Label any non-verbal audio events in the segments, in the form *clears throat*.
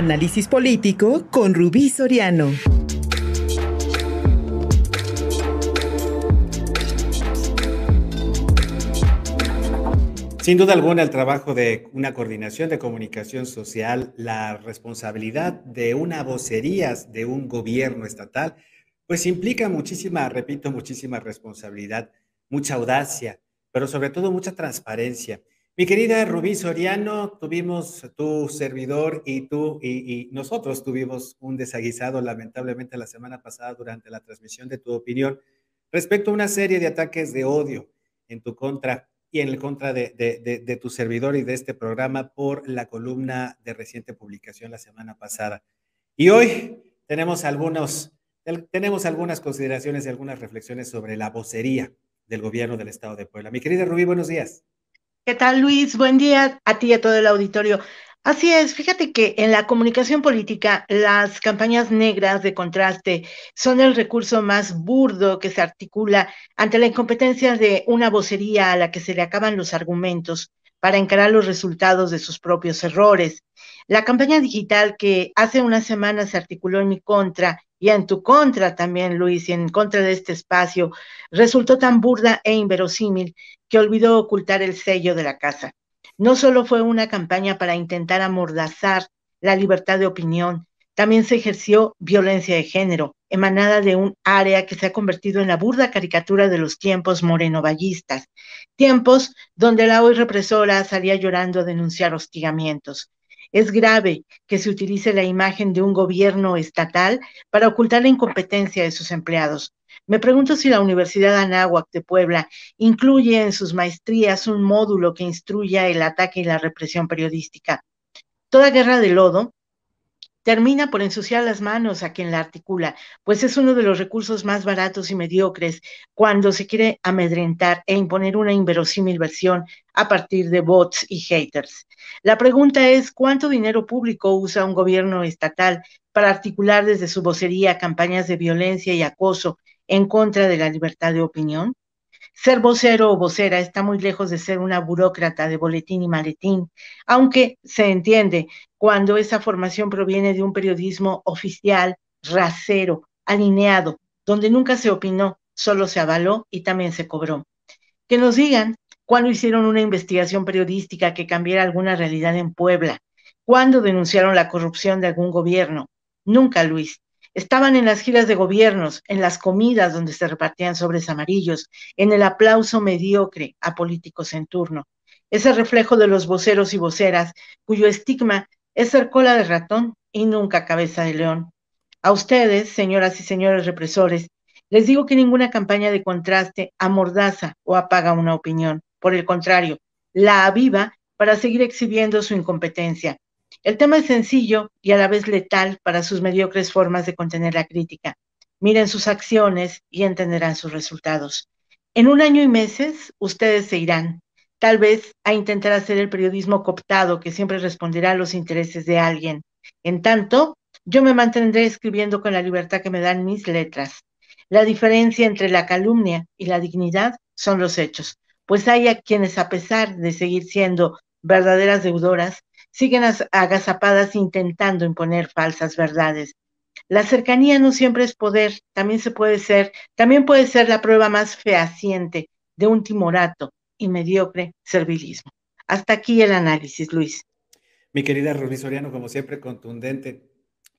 Análisis político con Rubí Soriano. Sin duda alguna, el trabajo de una coordinación de comunicación social, la responsabilidad de una vocería de un gobierno estatal, pues implica muchísima, repito, muchísima responsabilidad, mucha audacia, pero sobre todo mucha transparencia. Mi querida Rubí Soriano, tuvimos tu servidor y tú y, nosotros tuvimos un desaguisado lamentablemente la semana pasada durante la transmisión de tu opinión respecto a una serie de ataques de odio en tu contra y en el contra de, de, tu servidor y de este programa por la columna de reciente publicación la semana pasada. Y hoy tenemos algunos, tenemos algunas consideraciones y algunas reflexiones sobre la vocería del gobierno del Estado de Puebla. Mi querida Rubí, buenos días. ¿Qué tal, Luis? Buen día a ti y a todo el auditorio. Así es, fíjate que en la comunicación política las campañas negras de contraste son el recurso más burdo que se articula ante la incompetencia de una vocería a la que se le acaban los argumentos para encarar los resultados de sus propios errores. La campaña digital que hace una semana se articuló en mi contra y en tu contra también, Luis, y en contra de este espacio, resultó tan burda e inverosímil que olvidó ocultar el sello de la casa. No solo fue una campaña para intentar amordazar la libertad de opinión, también se ejerció violencia de género, emanada de un área que se ha convertido en la burda caricatura de los tiempos morenovallistas, tiempos donde la hoy represora salía llorando a denunciar hostigamientos. Es grave que se utilice la imagen de un gobierno estatal para ocultar la incompetencia de sus empleados. Me pregunto si la Universidad Anáhuac de Puebla incluye en sus maestrías un módulo que instruya el ataque y la represión periodística. Toda guerra de lodo termina por ensuciar las manos a quien la articula, pues es uno de los recursos más baratos y mediocres cuando se quiere amedrentar e imponer una inverosímil versión a partir de bots y haters. La pregunta es, ¿cuánto dinero público usa un gobierno estatal para articular desde su vocería campañas de violencia y acoso en contra de la libertad de opinión? Ser vocero o vocera está muy lejos de ser una burócrata de boletín y maletín, aunque se entiende cuando esa formación proviene de un periodismo oficial, rasero, alineado, donde nunca se opinó, solo se avaló y también se cobró. Que nos digan cuándo hicieron una investigación periodística que cambiara alguna realidad en Puebla, cuándo denunciaron la corrupción de algún gobierno. Nunca, Luis. Estaban en las giras de gobiernos, en las comidas donde se repartían sobres amarillos, en el aplauso mediocre a políticos en turno. Ese reflejo de los voceros y voceras, cuyo estigma es ser cola de ratón y nunca cabeza de león. A ustedes, señoras y señores represores, les digo que ninguna campaña de contraste amordaza o apaga una opinión. Por el contrario, la aviva para seguir exhibiendo su incompetencia, el tema es sencillo y a la vez letal para sus mediocres formas de contener la crítica. Miren sus acciones y entenderán sus resultados. En un año y meses, ustedes se irán, tal vez a intentar hacer el periodismo cooptado que siempre responderá a los intereses de alguien. En tanto, yo me mantendré escribiendo con la libertad que me dan mis letras. La diferencia entre la calumnia y la dignidad son los hechos, pues hay a quienes, a pesar de seguir siendo verdaderas deudoras, siguen agazapadas intentando imponer falsas verdades. La cercanía no siempre es poder, también se puede ser, también puede ser la prueba más fehaciente de un timorato y mediocre servilismo. Hasta aquí el análisis, Luis. Mi querida Rubí Soriano, como siempre, contundente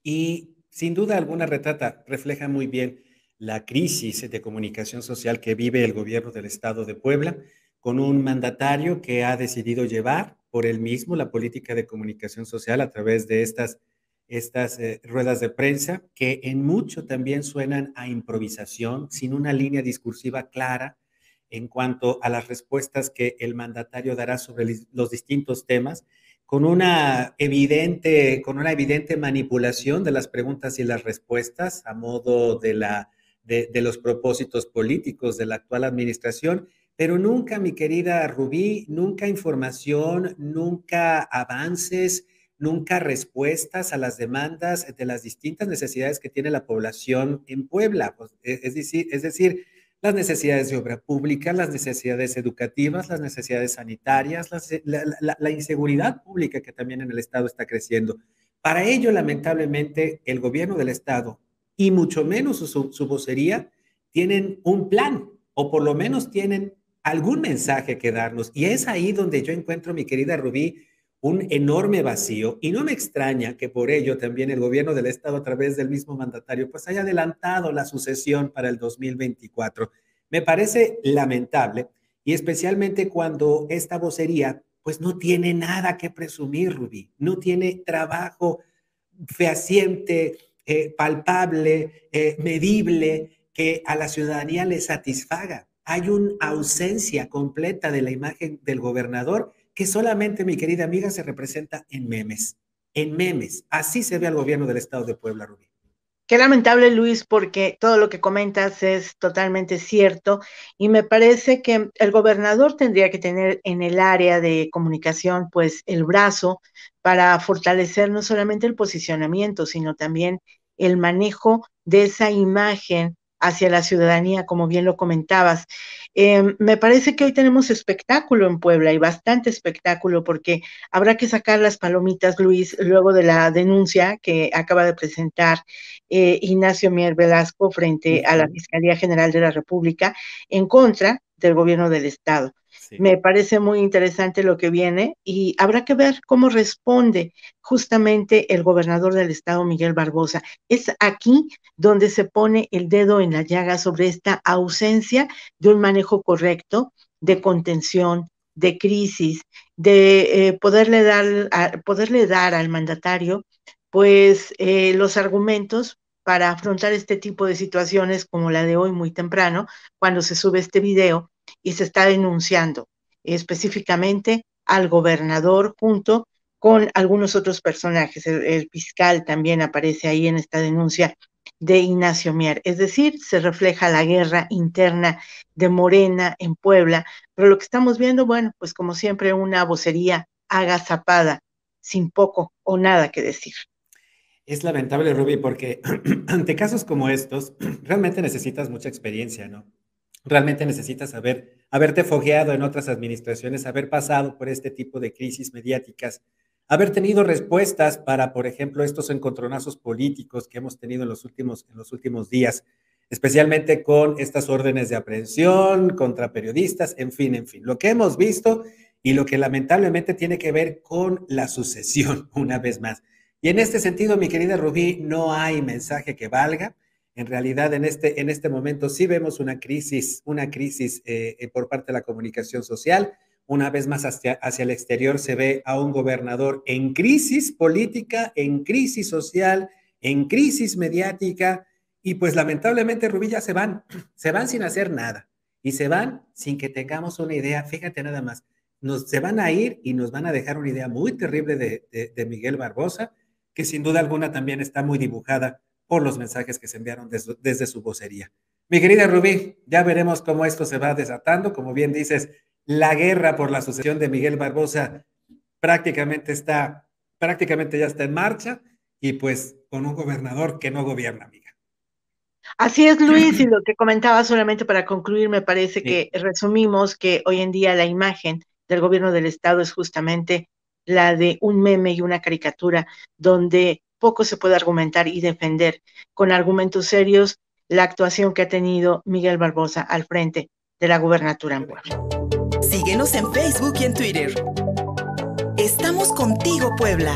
y sin duda alguna retrata, refleja muy bien la crisis de comunicación social que vive el gobierno del estado de Puebla, con un mandatario que ha decidido llevar por él mismo la política de comunicación social a través de estas, estas eh, ruedas de prensa, que en mucho también suenan a improvisación, sin una línea discursiva clara en cuanto a las respuestas que el mandatario dará sobre los distintos temas, con una evidente, con una evidente manipulación de las preguntas y las respuestas a modo de, la, de los propósitos políticos de la actual administración pero nunca, mi querida Rubí, nunca información, nunca avances, nunca respuestas a las demandas de las distintas necesidades que tiene la población en Puebla. Pues, e, es decir, es decir, las necesidades de obra pública, las necesidades educativas, las necesidades sanitarias, la, inseguridad pública que también en el Estado está creciendo. Para ello, lamentablemente, el gobierno del Estado y mucho menos su, su vocería tienen un plan o por lo menos tienen algún mensaje que darnos. Y es ahí donde yo encuentro, mi querida Rubí, un enorme vacío y no me extraña que por ello también el gobierno del Estado a través del mismo mandatario pues haya adelantado la sucesión para el 2024. Me parece lamentable y especialmente cuando esta vocería pues no tiene nada que presumir, Rubí, no tiene trabajo fehaciente, eh, palpable, eh, medible, que a la ciudadanía le satisfaga. Hay una ausencia completa de la imagen del gobernador que solamente, mi querida amiga, se representa en memes. En memes. Así se ve al gobierno del estado de Puebla, Rubí. Qué lamentable, Luis, porque todo lo que comentas es totalmente cierto y me parece que el gobernador tendría que tener en el área de comunicación, pues, el brazo para fortalecer no solamente el posicionamiento, sino también el manejo de esa imagen hacia la ciudadanía, como bien lo comentabas. Em, me parece que hoy tenemos espectáculo en Puebla y bastante espectáculo porque habrá que sacar las palomitas, Luis, luego de la denuncia que acaba de presentar eh, Ignacio Mier Velasco frente a la Fiscalía General de la República en contra del gobierno del Estado. Me parece muy interesante lo que viene y habrá que ver cómo responde justamente el gobernador del estado, Miguel Barbosa. Es aquí donde se pone el dedo en la llaga sobre esta ausencia de un manejo correcto de contención, de crisis, de eh, poderle, dar, poderle dar al mandatario pues eh, los argumentos para afrontar este tipo de situaciones como la de hoy muy temprano, cuando se sube este video y se está denunciando específicamente al gobernador junto con algunos otros personajes. El, fiscal también aparece ahí en esta denuncia de Ignacio Mier. Es decir, se refleja la guerra interna de Morena en Puebla, pero lo que estamos viendo, bueno, pues como siempre, una vocería agazapada, sin poco o nada que decir. Es lamentable, Ruby, porque *clears throat* ante casos como estos, *clears throat* realmente necesitas mucha experiencia, ¿no? Realmente necesitas haber, haberte fogueado en otras administraciones, haber pasado por este tipo de crisis mediáticas, haber tenido respuestas para, por ejemplo, estos encontronazos políticos que hemos tenido en los últimos, en los últimos días, especialmente con estas órdenes de aprehensión contra periodistas, en fin, en fin, lo que hemos visto y lo que lamentablemente tiene que ver con la sucesión, *laughs* una vez más. Y en este sentido, mi querida Rubí, no hay mensaje que valga. En realidad, en este, en este momento sí vemos una crisis, una crisis eh, eh, por parte de la comunicación social. Una vez más hacia, hacia, el exterior se ve a un gobernador en crisis política, en crisis social, en crisis mediática. Y pues lamentablemente, Rubí, ya se van, se van sin hacer nada. Y se van sin que tengamos una idea, fíjate nada más, nos, se van a ir y nos van a dejar una idea muy terrible de, de Miguel Barbosa, que sin duda alguna también está muy dibujada por los mensajes que se enviaron desde, su vocería. Mi querida Rubí, ya veremos cómo esto se va desatando. Como bien dices, la guerra por la sucesión de Miguel Barbosa prácticamente está, prácticamente ya está en marcha y pues con un gobernador que no gobierna, amiga. Así es, Luis, y *laughs* lo que comentaba solamente para concluir, me parece que resumimos que hoy en día la imagen del gobierno del Estado es justamente la de un meme y una caricatura donde poco se puede argumentar y defender con argumentos serios la actuación que ha tenido Miguel Barbosa al frente de la gubernatura en Puebla. Síguenos en Facebook y en Twitter. Estamos contigo, Puebla.